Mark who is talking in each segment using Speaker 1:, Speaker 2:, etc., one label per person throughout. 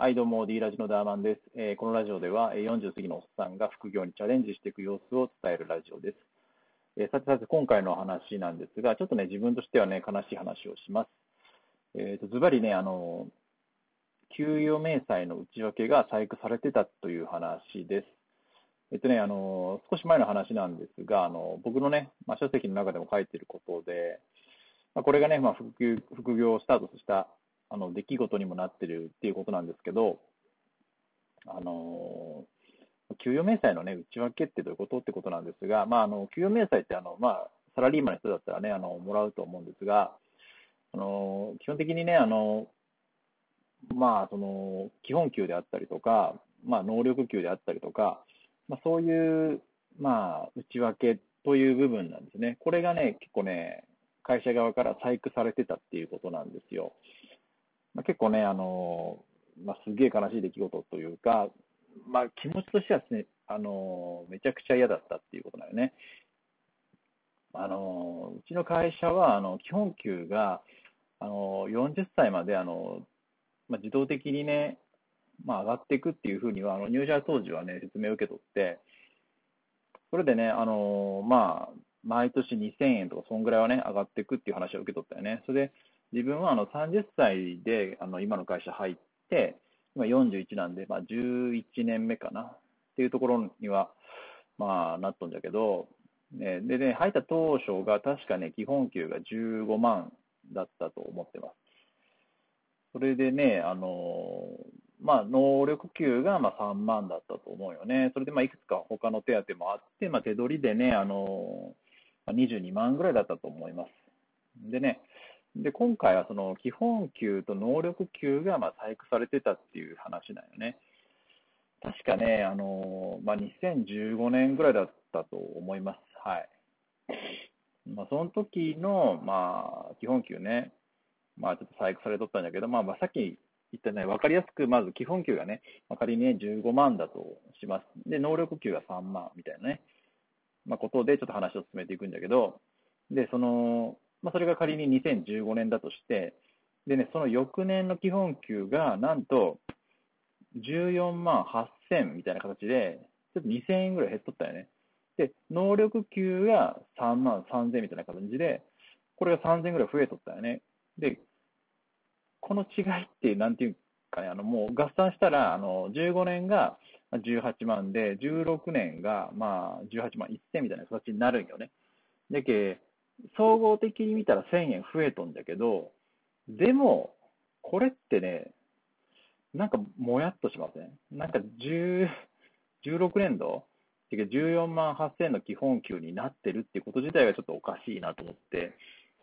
Speaker 1: はい、どうも、D ラジのダーマンです。えー、このラジオでは、40過ぎのおっさんが副業にチャレンジしていく様子を伝えるラジオです。えー、さてさて、今回の話なんですが、ちょっとね、自分としてはね、悲しい話をします。えっ、ー、と、ズバリね、あの、給与明細の内訳が細工されてたという話です。えっとね、あの、少し前の話なんですが、あの、僕のね、まあ、書籍の中でも書いてることで、まあ、これがね、まあ、副副業をスタートしたあの、出来事にもなってるっていうことなんですけど、あの、給与明細のね、内訳ってどういうことってことなんですが、まあ、あの、給与明細ってあの、まあ、サラリーマンの人だったらね、あの、もらうと思うんですが、あの、基本的にね、あの、まあ、その、基本給であったりとか、まあ、能力給であったりとか、まあ、そういう、まあ、内訳という部分なんですね。これがね、結構ね、会社側から細工されてたっていうことなんですよ。まあ、結構ね、あの、まあ、すげえ悲しい出来事というか、まあ、気持ちとしてはすね、あの、めちゃくちゃ嫌だったっていうことだよね。あの、うちの会社は、あの、基本給が、あの、40歳まで、あの、まあ、自動的にね、まあ、上がっていくっていうふうには、あの、入社当時はね、説明を受け取って、それでね、あの、まあ、毎年2000円とか、そんぐらいはね、上がっていくっていう話を受け取ったよね。それで、自分はあの30歳であの今の会社入って、今41なんで、まあ、11年目かなっていうところには、まあ、なっとんじゃけど、ね、でね、入った当初が確かね、基本給が15万だったと思ってます。それでね、あの、まあ、能力給がまあ3万だったと思うよね。それでまあいくつか他の手当もあって、まあ、手取りでね、あの、22万ぐらいだったと思います。でね、で、今回はその基本給と能力給がまあ細工されてたっていう話だよね。確かね、あの、まあ、2015年ぐらいだったと思います。はい。まあ、その時の、まあ、基本給ね、まあ、ちょっと細工されとったんだけど、まあ、まあ、さっき言ったね、わかりやすく、まず基本給がね、仮にね、15万だとします。で、能力給が3万みたいなね、まあ、ことでちょっと話を進めていくんだけど、で、その、まあ、それが仮に2015年だとして、でね、その翌年の基本給が、なんと、14万8000みたいな形で、ちょっと2000円ぐらい減っとったよね。で、能力給が3万3000みたいな感じで、これが3000ぐらい増えとったよね。で、この違いって、なんていうかね、あの、もう合算したら、あの、15年が18万で、16年が、まあ、18万1000みたいな形になるんよね。でけ、総合的に見たら1000円増えとんだけど、でも、これってね、なんかもやっとしません？なんか10 16年度？てか14万8000の基本給になってるってこと自体がちょっとおかしいなと思って、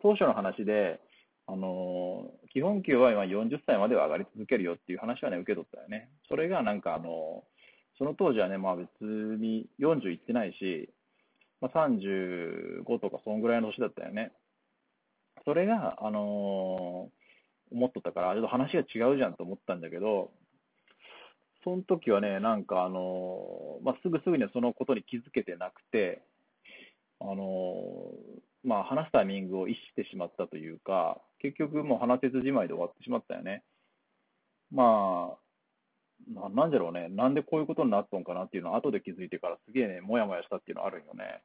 Speaker 1: 当初の話で、あのー、基本給は今40歳までは上がり続けるよっていう話はね、受け取ったよね。それがなんかあのー、その当時はね、まあ別に40いってないし、まあ、35とかそんぐらいの年だったよね。それが、あのー、思っとったから、ちょっと話が違うじゃんと思ったんだけど、その時はね、なんかあのー、まあ、すぐすぐにはそのことに気づけてなくて、あのー、まあ、話すタイミングを逸してしまったというか、結局もう話せずじまいで終わってしまったよね。まあ、ななんだろうね、なんでこういうことになっとんかなっていうのは後で気づいてからすげえね、もやもやしたっていうのはあるんよね。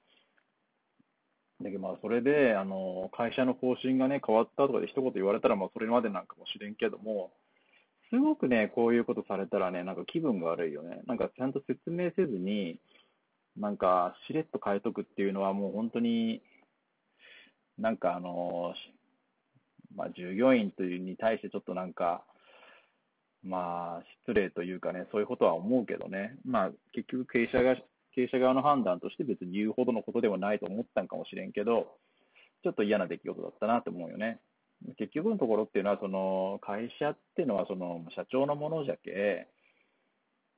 Speaker 1: だけどまあそれで、あの、会社の方針がね、変わったとかで一言言われたら、まあそれまでなんかもしれんけども、すごくね、こういうことされたらね、なんか気分が悪いよね。なんかちゃんと説明せずに、なんかしれっと変えとくっていうのはもう本当に、なんかあの、まあ従業員というに対してちょっとなんか、まあ、失礼というかね、そういうことは思うけどね、まあ、結局経営者が、経営者側の判断として別に言うほどのことではないと思ったんかもしれんけど、ちょっと嫌な出来事だったなと思うよね。結局のところっていうのは、その、会社っていうのは、その、社長のものじゃけ、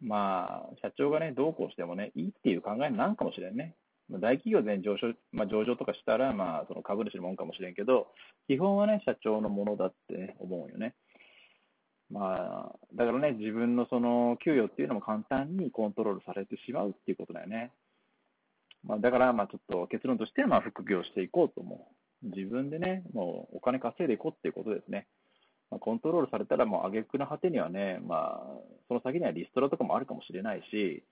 Speaker 1: まあ、社長がね、どうこうしてもね、いいっていう考えなるかもしれんね。大企業で、上昇、まあ、上場とかしたら、まあ、その株主のもんかもしれんけど、基本はね、社長のものだって、思うよね。まあ、だからね、自分のその給与っていうのも簡単にコントロールされてしまうっていうことだよね。まあ、だから、まあちょっと結論としては、まあ副業していこうと思う。自分でね、もうお金稼いでいこうっていうことですね。まあ、コントロールされたら、もう挙句の果てにはね、まあ、その先にはリストラとかもあるかもしれないし、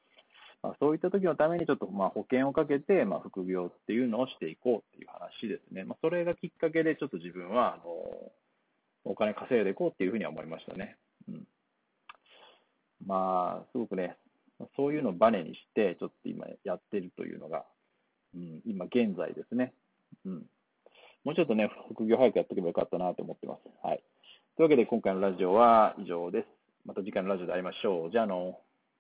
Speaker 1: まあ、そういった時のためにちょっとまあ保険をかけて、まあ、副業っていうのをしていこうっていう話ですね。まあ、それがきっかけで、ちょっと自分は、あの、お金稼いでいこうっていうふうには思いましたね。うん。まあ、すごくね、そういうのをバネにして、ちょっと今やってるというのが、うん、今現在ですね。うん。もうちょっとね、副業早くやっておけばよかったなと思ってます。はい。というわけで今回のラジオは以上です。また次回のラジオで会いましょう。じゃあの。